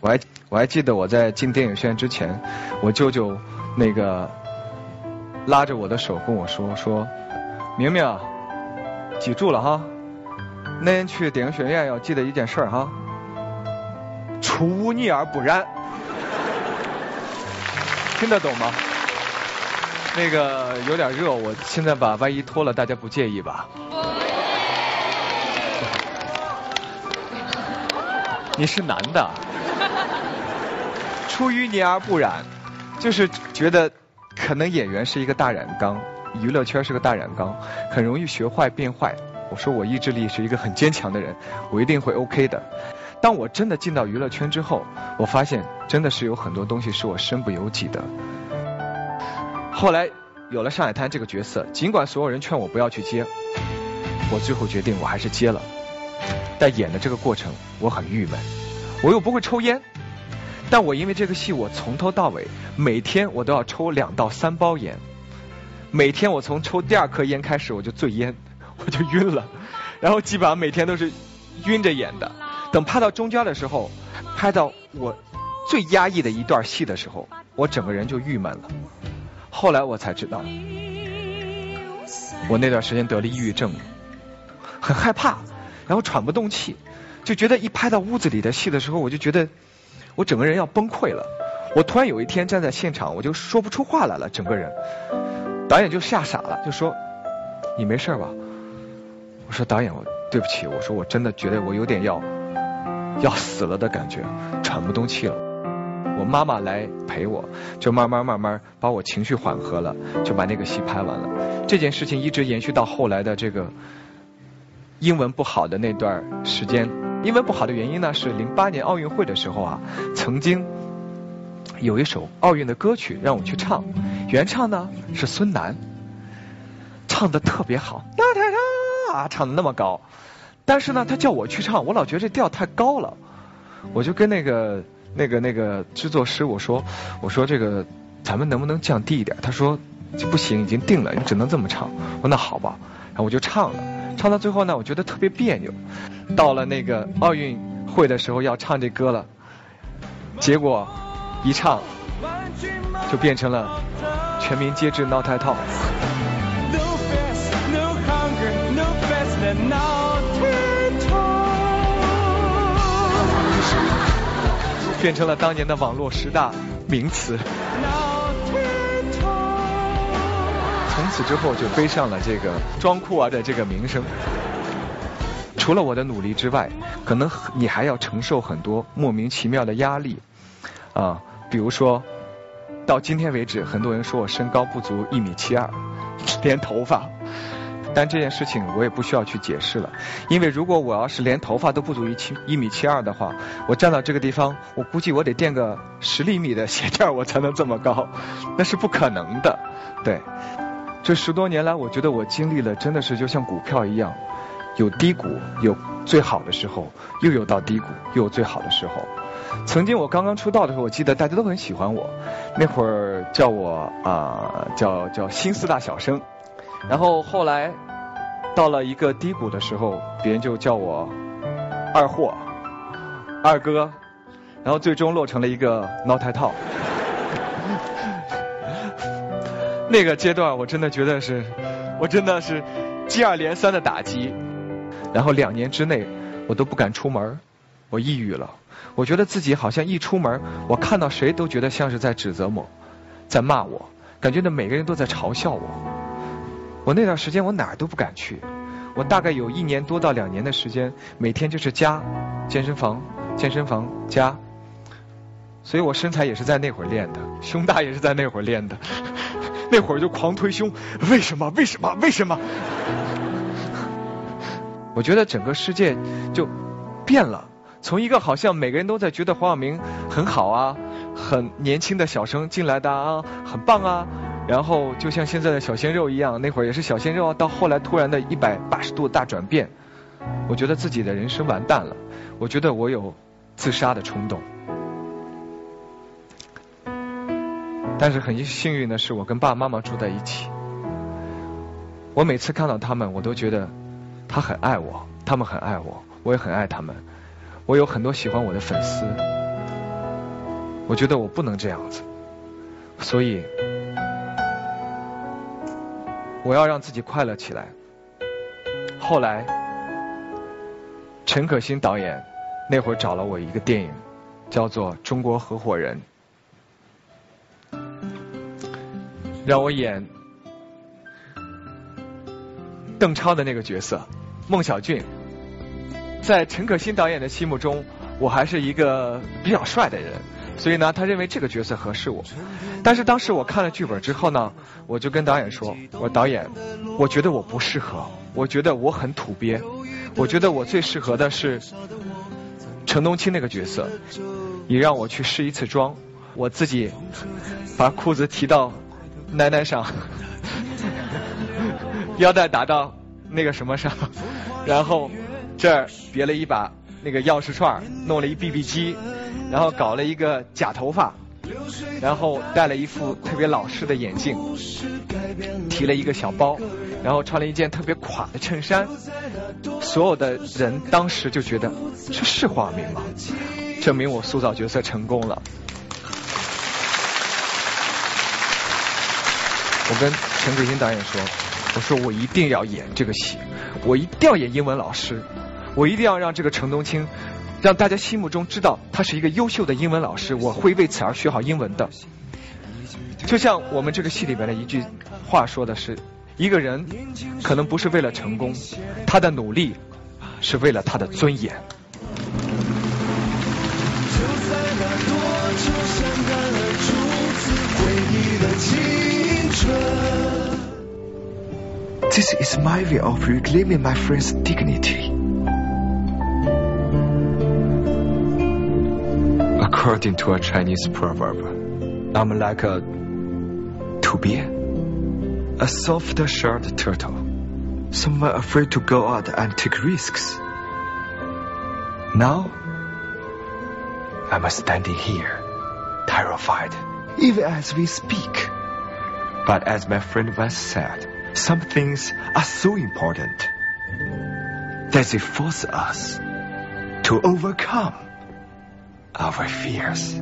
我还我还记得我在进电影学院之前，我舅舅那个拉着我的手跟我说说，明明啊，记住了哈，那天去电影学院要记得一件事儿哈，出污泥而不染，听得懂吗？那个有点热，我现在把外衣脱了，大家不介意吧？你是男的，出淤泥而不染，就是觉得可能演员是一个大染缸，娱乐圈是个大染缸，很容易学坏变坏。我说我意志力是一个很坚强的人，我一定会 OK 的。当我真的进到娱乐圈之后，我发现真的是有很多东西是我身不由己的。后来有了上海滩这个角色，尽管所有人劝我不要去接，我最后决定我还是接了。但演的这个过程我很郁闷，我又不会抽烟，但我因为这个戏我从头到尾每天我都要抽两到三包烟，每天我从抽第二颗烟开始我就醉烟，我就晕了，然后基本上每天都是晕着演的。等拍到中间的时候，拍到我最压抑的一段戏的时候，我整个人就郁闷了。后来我才知道，我那段时间得了抑郁症，很害怕，然后喘不动气，就觉得一拍到屋子里的戏的时候，我就觉得我整个人要崩溃了。我突然有一天站在现场，我就说不出话来了，整个人。导演就吓傻了，就说：“你没事吧？”我说：“导演，我对不起。”我说：“我真的觉得我有点要要死了的感觉，喘不动气了。”我妈妈来陪我，就慢慢慢慢把我情绪缓和了，就把那个戏拍完了。这件事情一直延续到后来的这个英文不好的那段时间。英文不好的原因呢，是零八年奥运会的时候啊，曾经有一首奥运的歌曲让我去唱，原唱呢是孙楠，唱的特别好，啊，唱的那么高。但是呢，他叫我去唱，我老觉得这调太高了，我就跟那个。那个那个制作师，我说我说这个咱们能不能降低一点？他说不行，已经定了，你只能这么唱。我说那好吧，然后我就唱了，唱到最后呢，我觉得特别别扭。到了那个奥运会的时候要唱这歌了，结果一唱就变成了全民皆知闹太套。变成了当年的网络十大名词，从此之后就背上了这个装酷儿的这个名声。除了我的努力之外，可能你还要承受很多莫名其妙的压力啊，比如说到今天为止，很多人说我身高不足一米七二，连头发。但这件事情我也不需要去解释了，因为如果我要是连头发都不足一七一米七二的话，我站到这个地方，我估计我得垫个十厘米的鞋垫我才能这么高，那是不可能的。对，这十多年来，我觉得我经历了真的是就像股票一样，有低谷，有最好的时候，又有到低谷，又有最好的时候。曾经我刚刚出道的时候，我记得大家都很喜欢我，那会儿叫我啊叫叫新四大小生。然后后来到了一个低谷的时候，别人就叫我二货、二哥，然后最终落成了一个孬太套。那个阶段我真的觉得是，我真的是接二连三的打击。然后两年之内我都不敢出门，我抑郁了。我觉得自己好像一出门，我看到谁都觉得像是在指责我，在骂我，感觉那每个人都在嘲笑我。我那段时间我哪儿都不敢去，我大概有一年多到两年的时间，每天就是家，健身房，健身房家，所以我身材也是在那会儿练的，胸大也是在那会儿练的，那会儿就狂推胸，为什么？为什么？为什么？我觉得整个世界就变了，从一个好像每个人都在觉得黄晓明很好啊，很年轻的小生进来的啊，很棒啊。然后就像现在的小鲜肉一样，那会儿也是小鲜肉啊，到后来突然的一百八十度大转变，我觉得自己的人生完蛋了，我觉得我有自杀的冲动。但是很幸运的是，我跟爸爸妈妈住在一起，我每次看到他们，我都觉得他很爱我，他们很爱我，我也很爱他们。我有很多喜欢我的粉丝，我觉得我不能这样子，所以我要让自己快乐起来。后来，陈可辛导演那会儿找了我一个电影，叫做《中国合伙人》，让我演邓超的那个角色孟小俊。在陈可辛导演的心目中，我还是一个比较帅的人，所以呢，他认为这个角色合适我。但是当时我看了剧本之后呢，我就跟导演说：“我导演，我觉得我不适合，我觉得我很土鳖，我觉得我最适合的是陈东青那个角色。你让我去试一次妆，我自己把裤子提到奶奶上，腰带打到那个什么上，然后。”这儿别了一把那个钥匙串，弄了一 BB 机，然后搞了一个假头发，然后戴了一副特别老式的眼镜，提了一个小包，然后穿了一件特别垮的衬衫。所有的人当时就觉得这是化名吗？证明我塑造角色成功了。我跟陈可辛导演说，我说我一定要演这个戏，我一定要演英文老师。我一定要让这个陈冬青，让大家心目中知道他是一个优秀的英文老师，我会为此而学好英文的。就像我们这个戏里边的一句话说的是，一个人可能不是为了成功，他的努力是为了他的尊严。This is my way of reclaiming my friend's dignity. According to a Chinese proverb, I'm like a tubie, a soft-shelled turtle, someone afraid to go out and take risks. Now, I'm standing here, terrified, even as we speak. But as my friend once said, some things are so important that they force us to overcome our fears.